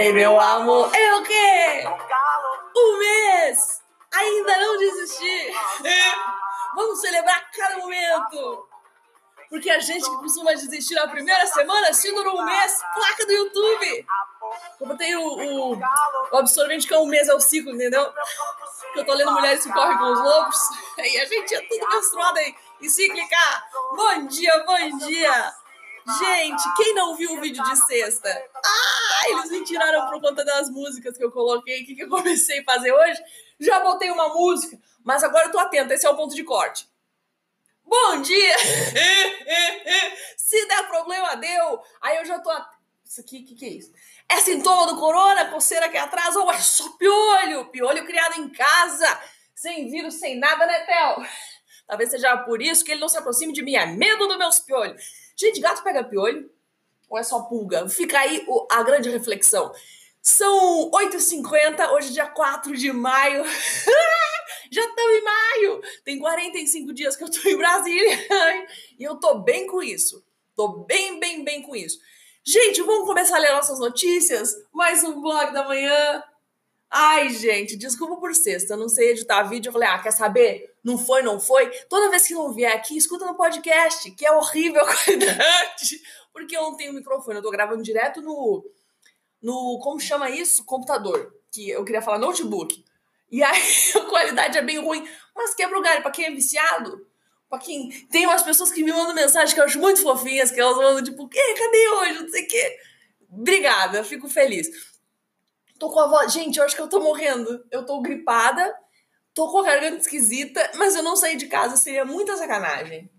Vem, meu amor. É o quê? Um mês. Ainda não desisti. Vamos celebrar cada momento. Porque a gente que costuma desistir na primeira semana, se durou um mês, placa do YouTube. Eu botei o, o, o absorvente que é um mês é o ciclo, entendeu? Que eu tô lendo Mulheres que Correm com os Lobos. E a gente é tudo menstruado aí, em cíclica. Bom dia, bom dia. Gente, quem não viu o vídeo de sexta? Ah, eles me tiraram por conta das músicas que eu coloquei aqui, que eu comecei a fazer hoje. Já botei uma música, mas agora eu tô atenta, esse é o ponto de corte. Bom dia! Se der problema, deu. Aí eu já tô. Isso aqui, o que, que é isso? É sintoma do corona, coceira aqui atrás, ou é só piolho? Piolho criado em casa, sem vírus, sem nada, né, Theo? Talvez seja por isso que ele não se aproxime de mim. É medo dos meus piolhos. Gente, gato pega piolho? Ou é só pulga? Fica aí a grande reflexão. São 8h50, hoje é dia 4 de maio. Já estamos em maio! Tem 45 dias que eu tô em Brasília. e eu tô bem com isso. Tô bem, bem, bem com isso. Gente, vamos começar a ler nossas notícias? Mais um blog da manhã. Ai, gente, desculpa por sexta, eu não sei editar vídeo. Eu falei, ah, quer saber? Não foi, não foi? Toda vez que não vier aqui, escuta no podcast, que é horrível a qualidade. Porque eu não tenho microfone, eu tô gravando direto no. no como chama isso? Computador. Que eu queria falar notebook. E aí a qualidade é bem ruim. Mas quebra o galho, pra quem é viciado. Pra quem. Tem umas pessoas que me mandam mensagem que eu acho muito fofinhas, que elas mandam tipo, cadê hoje? Não sei o quê. Obrigada, fico feliz. Tô com a voz. Gente, eu acho que eu tô morrendo. Eu tô gripada, tô com a garganta esquisita, mas eu não saí de casa. Seria muita sacanagem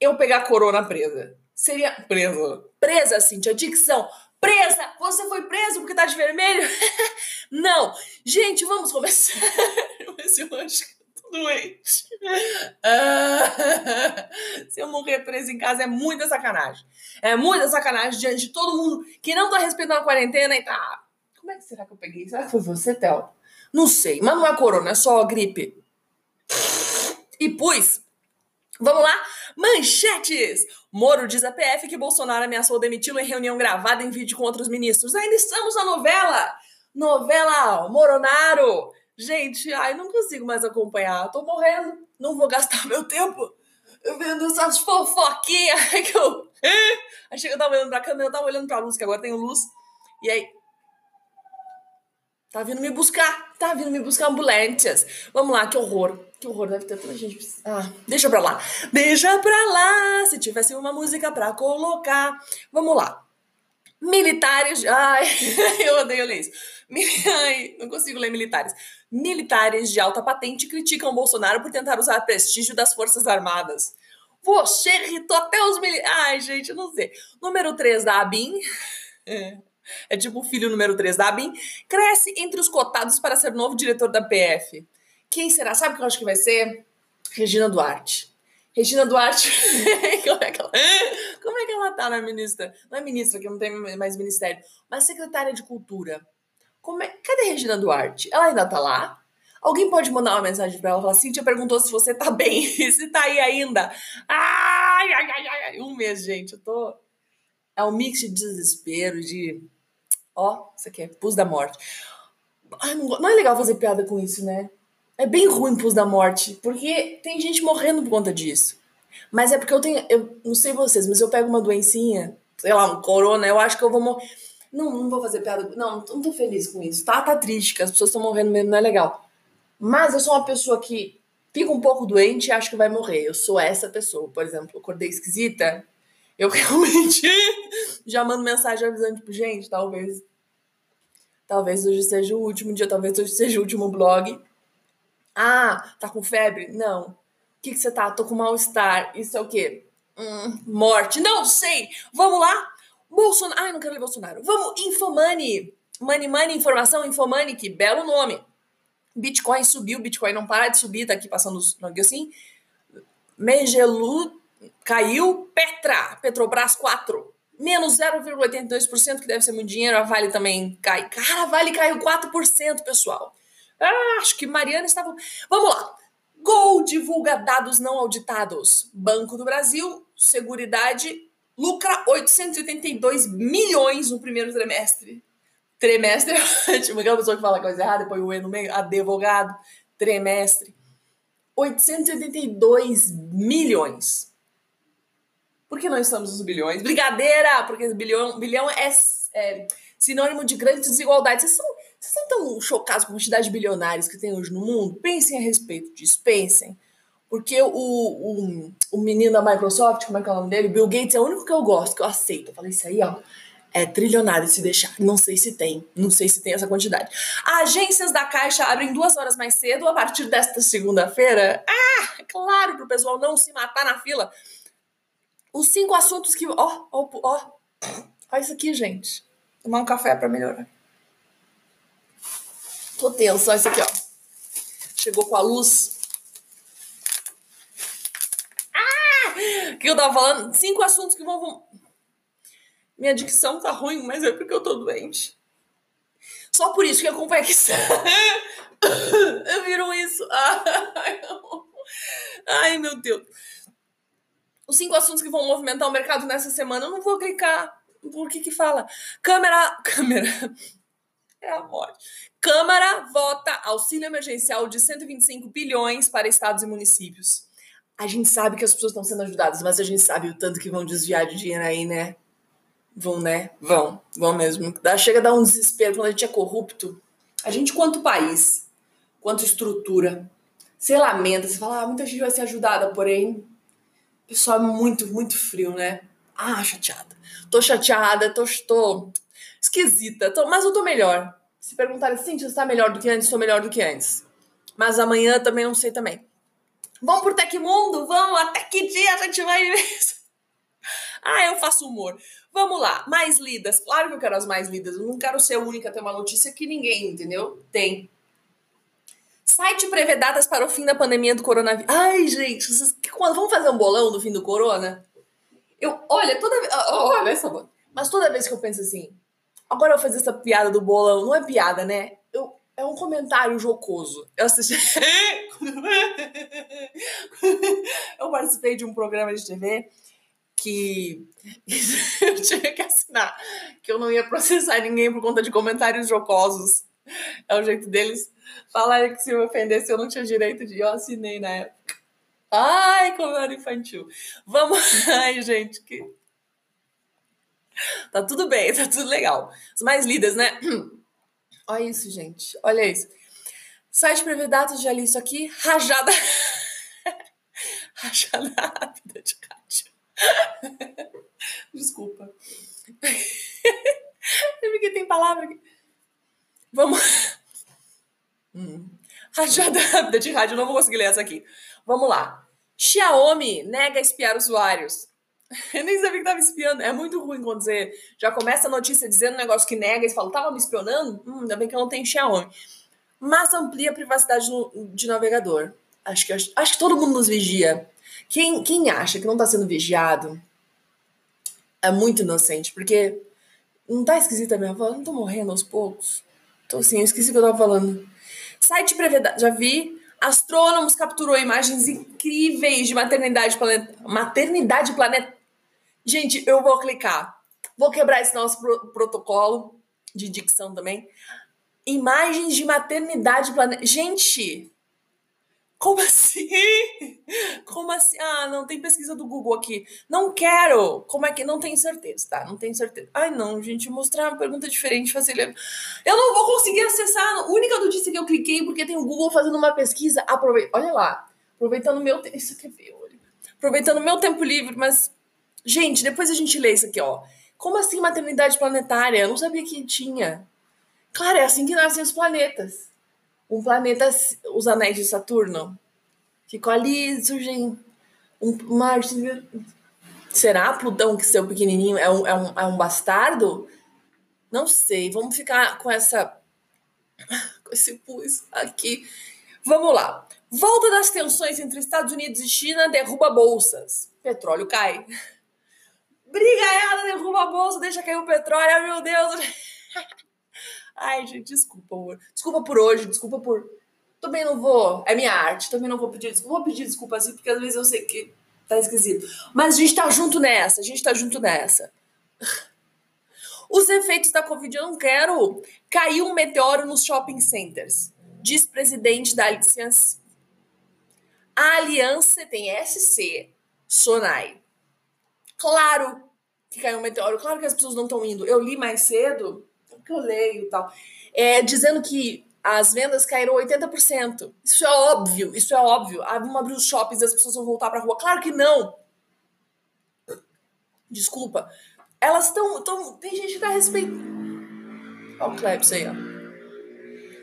eu pegar corona presa. Seria. Presa. Presa, Cintia. Dicção presa! Você foi preso porque tá de vermelho? Não! Gente, vamos começar. Mas eu acho que doente. Se eu morrer preso em casa é muita sacanagem. É muita sacanagem diante de todo mundo que não tá respeitando a quarentena e tá. Como é que será que eu peguei? Será que foi você, Théo? Não sei, mas não é corona, é só gripe. E pus. Vamos lá? Manchetes! Moro diz a PF que Bolsonaro ameaçou demiti-lo em reunião gravada em vídeo com outros ministros. Ainda estamos na novela! Novela Moronaro! Gente, ai, não consigo mais acompanhar. Tô morrendo. Não vou gastar meu tempo vendo essas fofoquinhas que eu. Achei que eu tava olhando pra câmera, eu tava olhando pra luz, que agora tem luz. E aí, Tá vindo me buscar, tá vindo me buscar ambulâncias. Vamos lá, que horror. Que horror, deve ter tanta gente. Ah, deixa pra lá. Deixa pra lá, se tivesse uma música pra colocar. Vamos lá. Militares. Ai, eu odeio ler isso. Ai, não consigo ler militares. Militares de alta patente criticam Bolsonaro por tentar usar prestígio das Forças Armadas. Você irritou até os militares. Ai, gente, não sei. Número 3 da ABIN. É é tipo o filho número 3 da ABIN, cresce entre os cotados para ser novo diretor da PF. Quem será? Sabe o que eu acho que vai ser? Regina Duarte. Regina Duarte, como, é que ela, como é que ela tá na ministra? Não é ministra, que não tem mais ministério, mas secretária de Cultura. Como é, cadê Regina Duarte? Ela ainda tá lá? Alguém pode mandar uma mensagem pra ela? Falar, Cintia perguntou se você tá bem, se tá aí ainda. Ai, ai, ai, ai, um mês, gente, eu tô... É um mix de desespero, de Ó, isso aqui é pus da morte. Ai, não, não, é legal fazer piada com isso, né? É bem ruim pus da morte, porque tem gente morrendo por conta disso. Mas é porque eu tenho. Eu não sei vocês, mas eu pego uma doencinha, sei lá, um corona, eu acho que eu vou morrer. Não, não vou fazer piada. Não, não tô feliz com isso. Tá, tá triste, que as pessoas estão morrendo mesmo, não é legal. Mas eu sou uma pessoa que fica um pouco doente e acho que vai morrer. Eu sou essa pessoa. Por exemplo, acordei esquisita, eu realmente já mando mensagem avisando, tipo, gente, talvez. Talvez hoje seja o último dia, talvez hoje seja o último blog. Ah, tá com febre? Não. O que, que você tá? Tô com mal-estar. Isso é o quê? Hum, morte. Não sei! Vamos lá? Bolsonaro. Ai, não quero ler Bolsonaro. Vamos, Infomani. Money, money, informação, Infomani, que belo nome. Bitcoin subiu, Bitcoin não para de subir, tá aqui passando os assim. Megelu caiu. Petra, Petrobras 4, menos 0,82%, que deve ser muito dinheiro. A Vale também cai. Cara, a Vale caiu 4%, pessoal. Ah, acho que Mariana estava. Vamos lá. Gol divulga dados não auditados. Banco do Brasil, Seguridade, lucra 882 milhões no primeiro trimestre. Trimestre é ótimo. Aquela pessoa que fala coisa errada, põe o E no meio. Advogado. Trimestre. 882 milhões. Por que não estamos nos bilhões? Brigadeira! Porque bilhão, bilhão é, é sinônimo de grande desigualdade. Vocês são, vocês são tão chocados com a quantidade de bilionários que tem hoje no mundo? Pensem a respeito disso, pensem. Porque o, o, o menino da Microsoft, como é que é o nome dele? Bill Gates é o único que eu gosto, que eu aceito. Eu falei, isso aí, ó, é trilionário se deixar. Não sei se tem, não sei se tem essa quantidade. Agências da Caixa abrem duas horas mais cedo a partir desta segunda-feira. Ah, é claro, para o pessoal não se matar na fila. Os cinco assuntos que. Ó, ó, ó. Olha isso aqui, gente. Tomar um café para melhorar. Tô tenso, olha isso aqui, ó. Chegou com a luz. Ah! Que eu tava falando? Cinco assuntos que vão. Minha dicção tá ruim, mas é porque eu tô doente. Só por isso que a convecção. eu viram isso. Ai, meu Deus. Os cinco assuntos que vão movimentar o mercado nessa semana, eu não vou clicar. Por que que fala? Câmara. Câmera. É a morte. Câmara vota auxílio emergencial de 125 bilhões para estados e municípios. A gente sabe que as pessoas estão sendo ajudadas, mas a gente sabe o tanto que vão desviar de dinheiro aí, né? Vão, né? Vão, vão mesmo. Dá, chega a dar um desespero quando a gente é corrupto. A gente, quanto país, quanto estrutura, você lamenta, você fala, ah, muita gente vai ser ajudada, porém, pessoal é muito, muito frio, né? Ah, chateada. Tô chateada, tô, tô esquisita, tô, mas eu tô melhor. Se perguntarem, sim, você tá melhor do que antes, tô melhor do que antes. Mas amanhã também não sei também. Vamos pro Tecmundo? Vamos, até que dia a gente vai? Ah, eu faço humor. Vamos lá, mais lidas. Claro que eu quero as mais lidas. Eu não quero ser a única a ter uma notícia que ninguém, entendeu? Tem. Site prevê datas para o fim da pandemia do coronavírus. Ai, gente, vocês, vamos fazer um bolão do fim do corona? Eu, olha, toda vez. Olha essa. Mas toda vez que eu penso assim, agora eu vou fazer essa piada do bolão, não é piada, né? Eu, é um comentário jocoso. Eu assisti. eu participei de um programa de TV que eu tinha que assinar, que eu não ia processar ninguém por conta de comentários jocosos. É o jeito deles falarem que se eu ofendesse eu não tinha direito de. Eu assinei na época. Ai, como era infantil. Vamos. Ai, gente, que. Tá tudo bem, tá tudo legal. As mais lidas, né? Olha isso, gente. Olha isso. Site prevê datas, já li isso aqui. Rajada. Rajada rápida de rádio. Desculpa. É porque tem palavra. Vamos. Hum. Rajada de rádio, não vou conseguir ler essa aqui. Vamos lá. Xiaomi nega espiar usuários. Eu nem sabia que tava espiando. É muito ruim quando você já começa a notícia dizendo um negócio que nega e fala, tava me espionando? Hum, ainda bem que eu não tenho Xiaomi. Mas amplia a privacidade de navegador. Acho que, acho, acho que todo mundo nos vigia. Quem, quem acha que não tá sendo vigiado é muito inocente, porque não tá esquisita a minha voz? Não tô morrendo aos poucos? Tô assim, eu esqueci o que eu tava falando. Site prevê, já vi. Astrônomos capturou imagens incríveis de maternidade planeta. Maternidade planeta. Gente, eu vou clicar. Vou quebrar esse nosso pro protocolo de dicção também. Imagens de maternidade planeta. Gente, como assim? Como assim? Ah, não tem pesquisa do Google aqui. Não quero. Como é que não tenho certeza, tá? Não tenho certeza. Ai, não, gente, mostrar uma pergunta diferente, fazer Eu não vou conseguir acessar. A única notícia que eu cliquei porque tem o Google fazendo uma pesquisa. Aproveita. Olha lá. Aproveitando meu tempo. Isso aqui é feio, olha. Aproveitando meu tempo livre, mas gente, depois a gente lê isso aqui, ó. Como assim maternidade planetária? Eu não sabia que tinha. Claro, é assim que nascem os planetas um planeta, os anéis de Saturno. Ficou ali, surgem um Marte. Será Plutão que seu pequenininho é um, é um, é um bastardo? Não sei. Vamos ficar com essa com esse pus aqui. Vamos lá. Volta das tensões entre Estados Unidos e China derruba bolsas. Petróleo cai. Brigaiada derruba a bolsa, deixa cair o petróleo. Ai, meu Deus. Ai, gente, desculpa. Desculpa por hoje, desculpa por. Também não vou. É minha arte, também não vou pedir desculpa. Vou pedir desculpa assim, porque às vezes eu sei que tá esquisito. Mas a gente tá junto nessa, a gente tá junto nessa. Os efeitos da Covid eu não quero. Caiu um meteoro nos shopping centers. Diz presidente da Aliança. A Aliança tem SC, Sonai. Claro que caiu um meteoro, claro que as pessoas não estão indo. Eu li mais cedo, que eu leio e tal, é, dizendo que as vendas caíram 80%. Isso é óbvio, isso é óbvio. Ah, vamos abrir os shoppings e as pessoas vão voltar pra rua. Claro que não. Desculpa. Elas estão. Tão, tem gente que tá respeitando. Olha o Klebs aí, ó.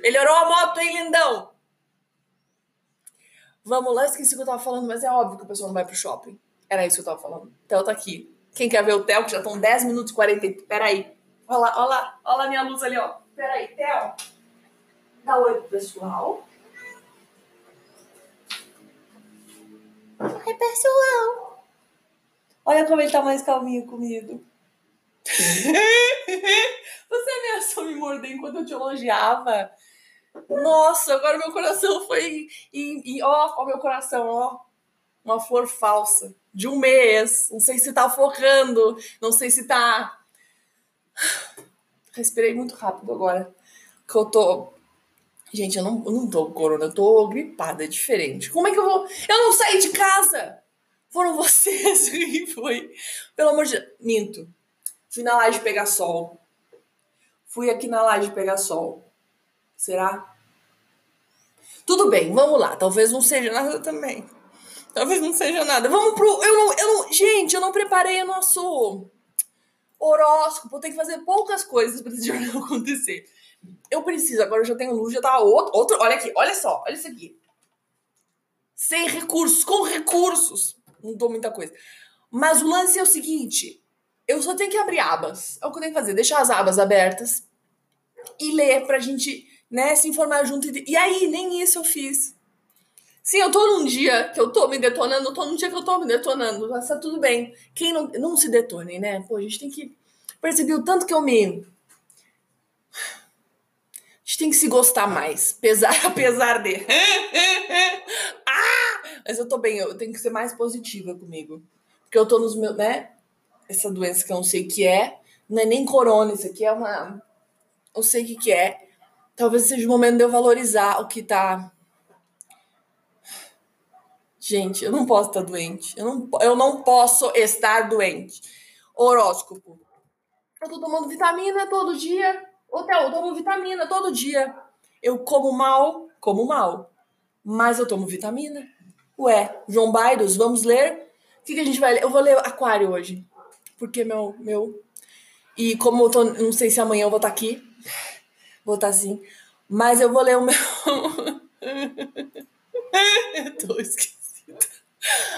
Melhorou a moto, hein, lindão? Vamos lá, esqueci o que eu tava falando, mas é óbvio que o pessoal não vai pro shopping. Era isso que eu tava falando. Theo tá aqui. Quem quer ver o Theo, que já estão 10 minutos e 40. Peraí. Olha lá, olha lá, olha lá minha luz ali, ó. Peraí, Theo. Dá oi pro pessoal. Oi, pessoal. Olha como ele tá mais calminho comigo. Você ameaçou me morder enquanto eu te elogiava. Nossa, agora meu coração foi. E, e ó, ó, meu coração, ó. Uma flor falsa. De um mês. Não sei se tá focando. Não sei se tá. Respirei muito rápido agora. Que eu tô. Gente, eu não, eu não tô com corona, eu tô gripada, é diferente. Como é que eu vou. Eu não saí de casa! Foram vocês que foi. Pelo amor de. Minto. Fui na laje pegar sol. Fui aqui na laje pegar sol. Será? Tudo bem, vamos lá. Talvez não seja nada também. Talvez não seja nada. Vamos pro. Eu não, eu não, gente, eu não preparei o nosso horóscopo. Tenho que fazer poucas coisas para esse jornal acontecer. Eu preciso, agora eu já tenho luz, já tá outro, outro. Olha aqui, olha só, olha isso aqui. Sem recursos, com recursos. Não dou muita coisa. Mas o lance é o seguinte: eu só tenho que abrir abas. É o que eu tenho que fazer, deixar as abas abertas e ler pra gente, né, se informar junto. E aí, nem isso eu fiz. Sim, eu tô num dia que eu tô me detonando, eu tô num dia que eu tô me detonando, mas tá tudo bem. Quem não, não se detone, né? Pô, a gente tem que perceber o tanto que eu me. A gente tem que se gostar mais, pesar, apesar de. ah! Mas eu tô bem, eu tenho que ser mais positiva comigo. Porque eu tô nos meus, né? Essa doença que eu não sei o que é, não é nem corona, isso aqui é uma. Eu sei o que, que é. Talvez seja o momento de eu valorizar o que tá Gente, eu não posso estar doente. Eu não, eu não posso estar doente. Horóscopo. Eu tô tomando vitamina todo dia. Hotel, eu tomo vitamina todo dia. Eu como mal, como mal. Mas eu tomo vitamina. Ué, João Baidos, vamos ler? O que, que a gente vai ler? Eu vou ler Aquário hoje. Porque meu. meu... E como eu tô. Não sei se amanhã eu vou estar aqui. Vou estar assim. Mas eu vou ler o meu. eu tô esquecendo.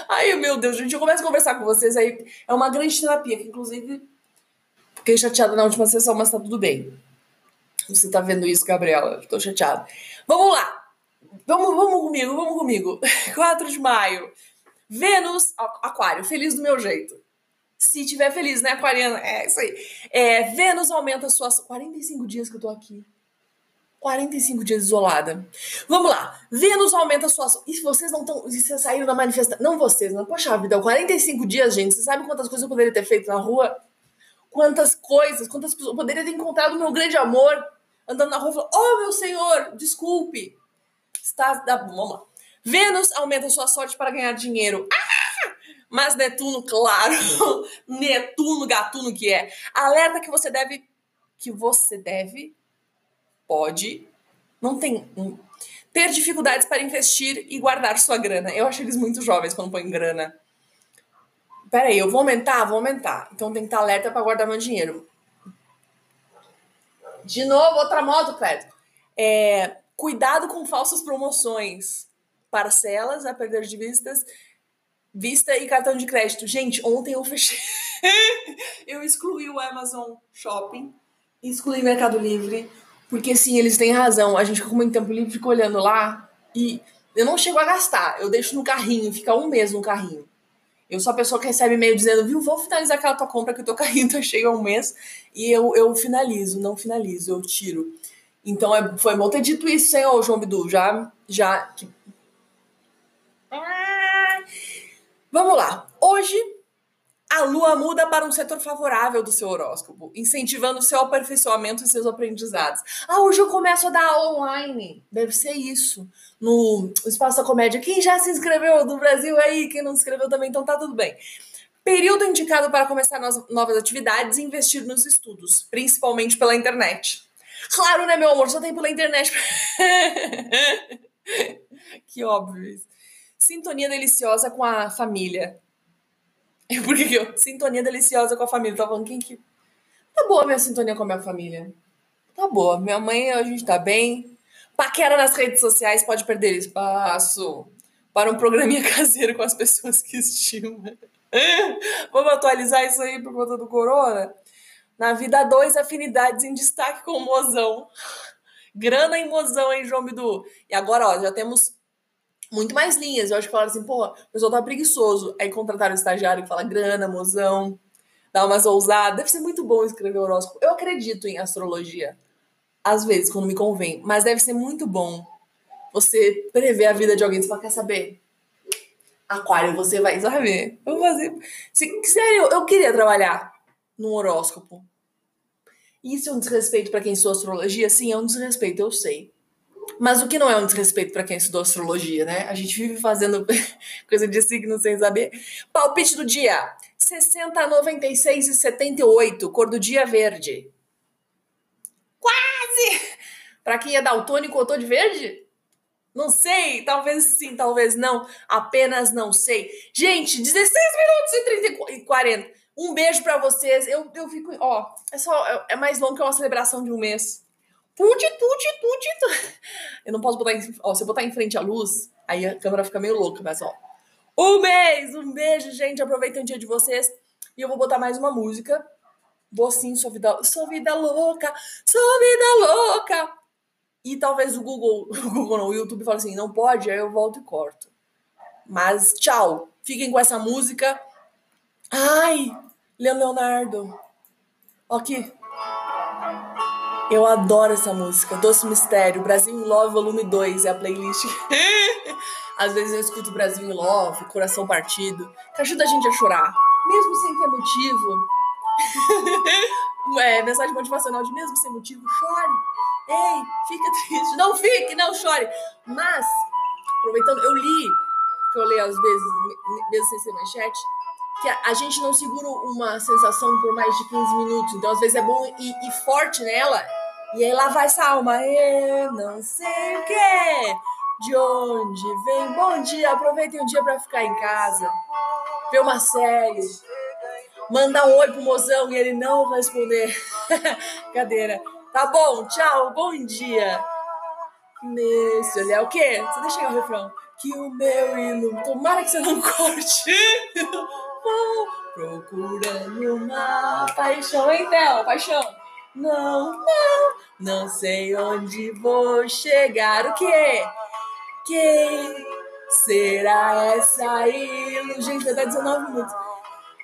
Ai, meu Deus, gente, eu começo a conversar com vocês aí. É uma grande terapia, que inclusive fiquei chateada na última sessão, mas tá tudo bem. Você tá vendo isso, Gabriela? Tô chateada. Vamos lá. Vamos, vamos comigo, vamos comigo. 4 de maio. Vênus, Aquário, feliz do meu jeito. Se tiver feliz, né, Aquariana? É isso aí. É, Vênus aumenta suas. 45 dias que eu tô aqui. 45 dias isolada. Vamos lá. Vênus aumenta suas. E se vocês não estão. Se vocês saíram da manifestação. Não vocês, não. Poxa vida, 45 dias, gente. Você sabe quantas coisas eu poderia ter feito na rua? Quantas coisas, quantas pessoas. Eu poderia ter encontrado o meu grande amor andando na rua e falando: Oh, meu senhor, desculpe. Está. Vamos lá. Vênus aumenta sua sorte para ganhar dinheiro. Ah! Mas Netuno, claro. Netuno, gatuno que é. Alerta que você deve. Que você deve pode, não tem um, ter dificuldades para investir e guardar sua grana. Eu acho eles muito jovens quando põem grana. Peraí, eu vou aumentar? Vou aumentar. Então tem que estar alerta para guardar meu dinheiro. De novo, outra moto, Cleto. É, cuidado com falsas promoções. Parcelas a perder de vistas, vista e cartão de crédito. Gente, ontem eu fechei. eu excluí o Amazon Shopping, excluí Mercado Livre, porque sim, eles têm razão. A gente fica com muito tempo livre, fica olhando lá e eu não chego a gastar. Eu deixo no carrinho, fica um mês no carrinho. Eu sou a pessoa que recebe e-mail dizendo, viu, vou finalizar aquela tua compra que o teu carrinho tá cheio há um mês. E eu, eu finalizo, não finalizo, eu tiro. Então é, foi bom ter dito isso, senhor João Bidu. Já, já. Vamos lá. Hoje a lua muda para um setor favorável do seu horóscopo, incentivando seu aperfeiçoamento e seus aprendizados. Ah, hoje eu começo a dar aula online. Deve ser isso. No Espaço da Comédia. Quem já se inscreveu do Brasil aí? Quem não se inscreveu também, então tá tudo bem. Período indicado para começar novas atividades e investir nos estudos, principalmente pela internet. Claro, né, meu amor? Só tem pela internet. que óbvio isso. Sintonia deliciosa com a família. Por que, que eu? Sintonia deliciosa com a família. Tá falando quem que. Tá boa minha sintonia com a minha família. Tá boa. Minha mãe, a gente tá bem. Paquera nas redes sociais pode perder espaço para um programinha caseiro com as pessoas que estima. Vamos atualizar isso aí por conta do corona? Na vida 2, afinidades em destaque com o mozão. Grana em mozão, hein, João Bidu? E agora, ó, já temos muito mais linhas. Eu acho que falaram assim, pô, o pessoal tá preguiçoso. Aí contrataram o estagiário que fala grana, mozão, dá umas ousadas. Deve ser muito bom escrever horóscopo. Eu acredito em astrologia. Às vezes, quando me convém. Mas deve ser muito bom você prever a vida de alguém. Você fala, quer saber? Aquário, você vai saber. Eu vou fazer. Sério, eu queria trabalhar num horóscopo. Isso é um desrespeito para quem estuda astrologia? Sim, é um desrespeito, eu sei. Mas o que não é um desrespeito para quem estudou astrologia, né? A gente vive fazendo coisa de signo sem saber. Palpite do dia: 60, 96 e 78, cor do dia verde. Quase! Para quem é daltônico ou tô de verde? Não sei, talvez sim, talvez não, apenas não sei. Gente, 16 minutos e 30 e 40. Um beijo para vocês. Eu, eu fico, ó, é só é, é mais longo que uma celebração de um mês. Tuti, tuti, tuti. Eu não posso botar em. Ó, se eu botar em frente a luz, aí a câmera fica meio louca, mas ó. Um mês! Um beijo, gente. Aproveitem o dia de vocês. E eu vou botar mais uma música. Vou sim, sou vida, sou vida louca, sou vida louca. E talvez o Google, o Google não, o YouTube fale assim, não pode, aí eu volto e corto. Mas tchau. Fiquem com essa música. Ai, Leonardo. Aqui. Eu adoro essa música, Doce Mistério, Brasil in Love Volume 2 é a playlist. Às vezes eu escuto Brasil in Love, Coração Partido, que ajuda a gente a chorar, mesmo sem ter motivo. é, mensagem motivacional de mesmo sem motivo, chore. Ei, fica triste. Não fique, não chore. Mas, aproveitando, eu li, que eu leio às vezes, mesmo sem ser manchete, que a, gente não segura uma sensação por mais de 15 minutos. Então, às vezes, é bom ir, ir forte nela. E aí lá vai essa alma. Eu não sei o que. De onde vem? Bom dia. Aproveitem o dia para ficar em casa. Ver uma série. Mandar um oi pro mozão e ele não responder. Cadeira. Tá bom, tchau, bom dia. Nesse olhar, o quê? Você deixa aí o refrão. Que o meu ilume. Tomara que você não corte. Procurando uma paixão, então, paixão. Não, não, não sei onde vou chegar. O quê? Quem será essa ilusão? Gente, vai dar 19 minutos.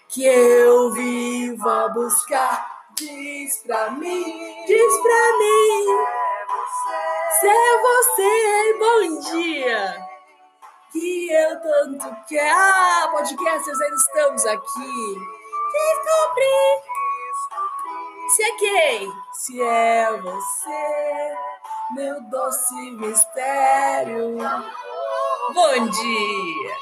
Que eu vivo a buscar. Diz pra mim, diz pra mim. Se é você, bom dia que eu tanto quero. Ah, podcasters, ainda estamos aqui. Descobri se é quem? Se é você, meu doce mistério. Bom dia!